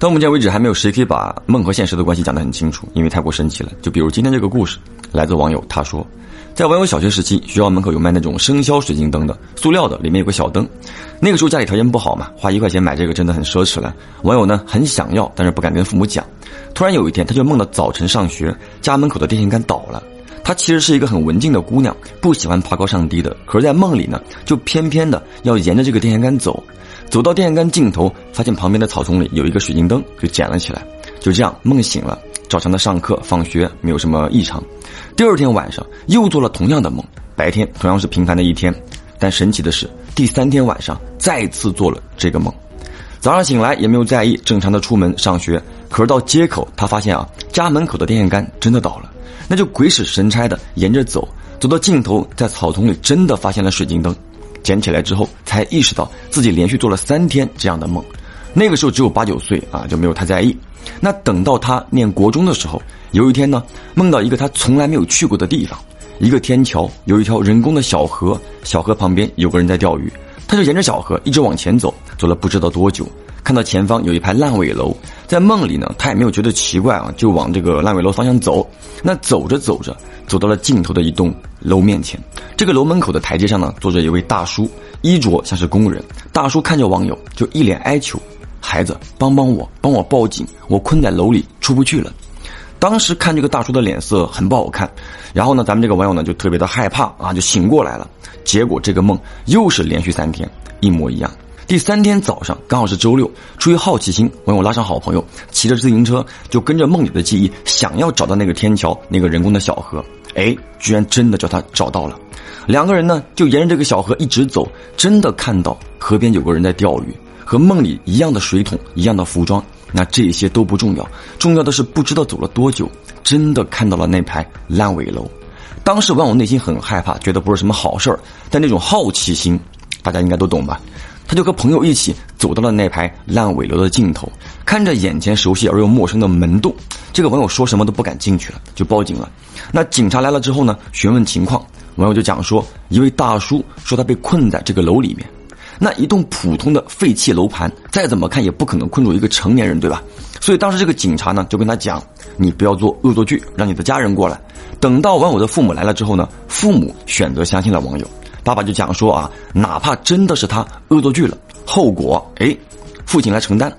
到目前为止，还没有谁可以把梦和现实的关系讲得很清楚，因为太过神奇了。就比如今天这个故事，来自网友，他说，在网友小学时期，学校门口有卖那种生肖水晶灯的，塑料的，里面有个小灯。那个时候家里条件不好嘛，花一块钱买这个真的很奢侈了。网友呢很想要，但是不敢跟父母讲。突然有一天，他就梦到早晨上学，家门口的电线杆倒了。她其实是一个很文静的姑娘，不喜欢爬高上低的，可是，在梦里呢，就偏偏的要沿着这个电线杆走。走到电线杆尽头，发现旁边的草丛里有一个水晶灯，就捡了起来。就这样，梦醒了，照常的上课、放学，没有什么异常。第二天晚上又做了同样的梦，白天同样是平凡的一天，但神奇的是，第三天晚上再次做了这个梦。早上醒来也没有在意，正常的出门上学。可是到街口，他发现啊，家门口的电线杆真的倒了，那就鬼使神差的沿着走，走到尽头，在草丛里真的发现了水晶灯。捡起来之后，才意识到自己连续做了三天这样的梦。那个时候只有八九岁啊，就没有太在意。那等到他念国中的时候，有一天呢，梦到一个他从来没有去过的地方，一个天桥，有一条人工的小河，小河旁边有个人在钓鱼。他就沿着小河一直往前走，走了不知道多久，看到前方有一排烂尾楼。在梦里呢，他也没有觉得奇怪啊，就往这个烂尾楼方向走。那走着走着，走到了尽头的一栋楼面前。这个楼门口的台阶上呢，坐着一位大叔，衣着像是工人。大叔看着网友，就一脸哀求：“孩子，帮帮我，帮我报警，我困在楼里出不去了。”当时看这个大叔的脸色很不好看，然后呢，咱们这个网友呢就特别的害怕啊，就醒过来了。结果这个梦又是连续三天一模一样。第三天早上刚好是周六，出于好奇心，网友拉上好朋友，骑着自行车就跟着梦里的记忆，想要找到那个天桥那个人工的小河。哎，居然真的叫他找到了。两个人呢就沿着这个小河一直走，真的看到河边有个人在钓鱼，和梦里一样的水桶，一样的服装。那这些都不重要，重要的是不知道走了多久，真的看到了那排烂尾楼。当时网友内心很害怕，觉得不是什么好事儿，但那种好奇心，大家应该都懂吧。他就和朋友一起走到了那排烂尾楼的尽头，看着眼前熟悉而又陌生的门洞，这个网友说什么都不敢进去了，就报警了。那警察来了之后呢，询问情况，网友就讲说，一位大叔说他被困在这个楼里面。那一栋普通的废弃楼盘，再怎么看也不可能困住一个成年人，对吧？所以当时这个警察呢，就跟他讲，你不要做恶作剧，让你的家人过来。等到网友的父母来了之后呢，父母选择相信了网友。爸爸就讲说啊，哪怕真的是他恶作剧了，后果哎，父亲来承担。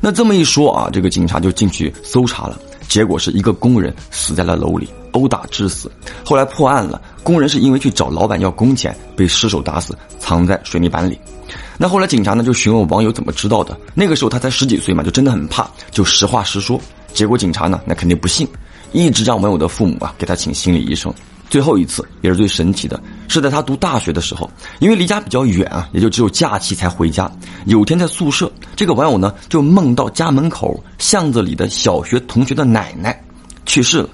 那这么一说啊，这个警察就进去搜查了，结果是一个工人死在了楼里，殴打致死。后来破案了，工人是因为去找老板要工钱，被失手打死，藏在水泥板里。那后来警察呢就询问网友怎么知道的，那个时候他才十几岁嘛，就真的很怕，就实话实说。结果警察呢那肯定不信，一直让网友的父母啊给他请心理医生。最后一次也是最神奇的，是在他读大学的时候，因为离家比较远啊，也就只有假期才回家。有天在宿舍，这个网友呢就梦到家门口巷子里的小学同学的奶奶去世了，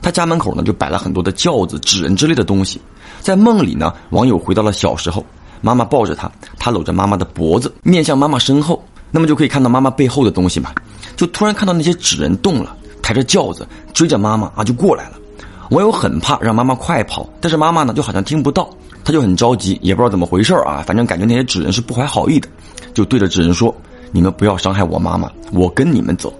他家门口呢就摆了很多的轿子、纸人之类的东西。在梦里呢，网友回到了小时候，妈妈抱着他，他搂着妈妈的脖子，面向妈妈身后，那么就可以看到妈妈背后的东西嘛。就突然看到那些纸人动了，抬着轿子追着妈妈啊就过来了。网友很怕，让妈妈快跑，但是妈妈呢就好像听不到，他就很着急，也不知道怎么回事啊，反正感觉那些纸人是不怀好意的，就对着纸人说：“你们不要伤害我妈妈，我跟你们走。”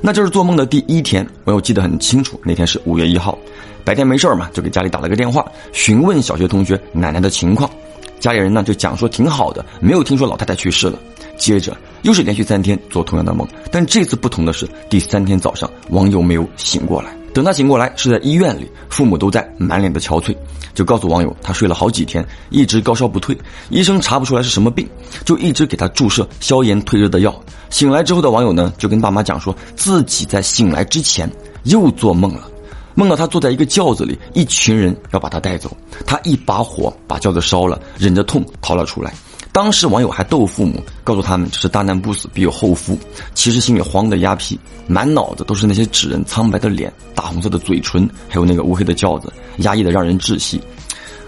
那就是做梦的第一天，网友记得很清楚，那天是五月一号，白天没事嘛，就给家里打了个电话，询问小学同学奶奶的情况，家里人呢就讲说挺好的，没有听说老太太去世了。接着又是连续三天做同样的梦，但这次不同的是，第三天早上网友没有醒过来。等他醒过来，是在医院里，父母都在，满脸的憔悴，就告诉网友，他睡了好几天，一直高烧不退，医生查不出来是什么病，就一直给他注射消炎退热的药。醒来之后的网友呢，就跟爸妈讲说，自己在醒来之前又做梦了，梦到他坐在一个轿子里，一群人要把他带走，他一把火把轿子烧了，忍着痛逃了出来。当时网友还逗父母，告诉他们这是大难不死必有后福。其实心里慌得鸭皮，满脑子都是那些纸人苍白的脸、大红色的嘴唇，还有那个乌黑的轿子，压抑的让人窒息。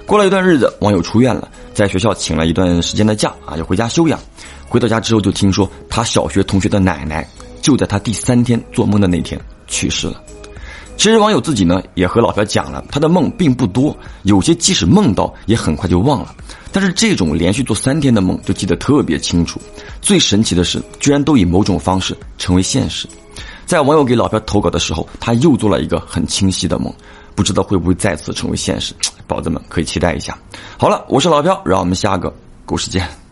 过了一段日子，网友出院了，在学校请了一段时间的假啊，就回家休养。回到家之后，就听说他小学同学的奶奶就在他第三天做梦的那天去世了。其实网友自己呢也和老朴讲了，他的梦并不多，有些即使梦到也很快就忘了。但是这种连续做三天的梦就记得特别清楚。最神奇的是，居然都以某种方式成为现实。在网友给老朴投稿的时候，他又做了一个很清晰的梦，不知道会不会再次成为现实。宝子们可以期待一下。好了，我是老朴，让我们下个故事见。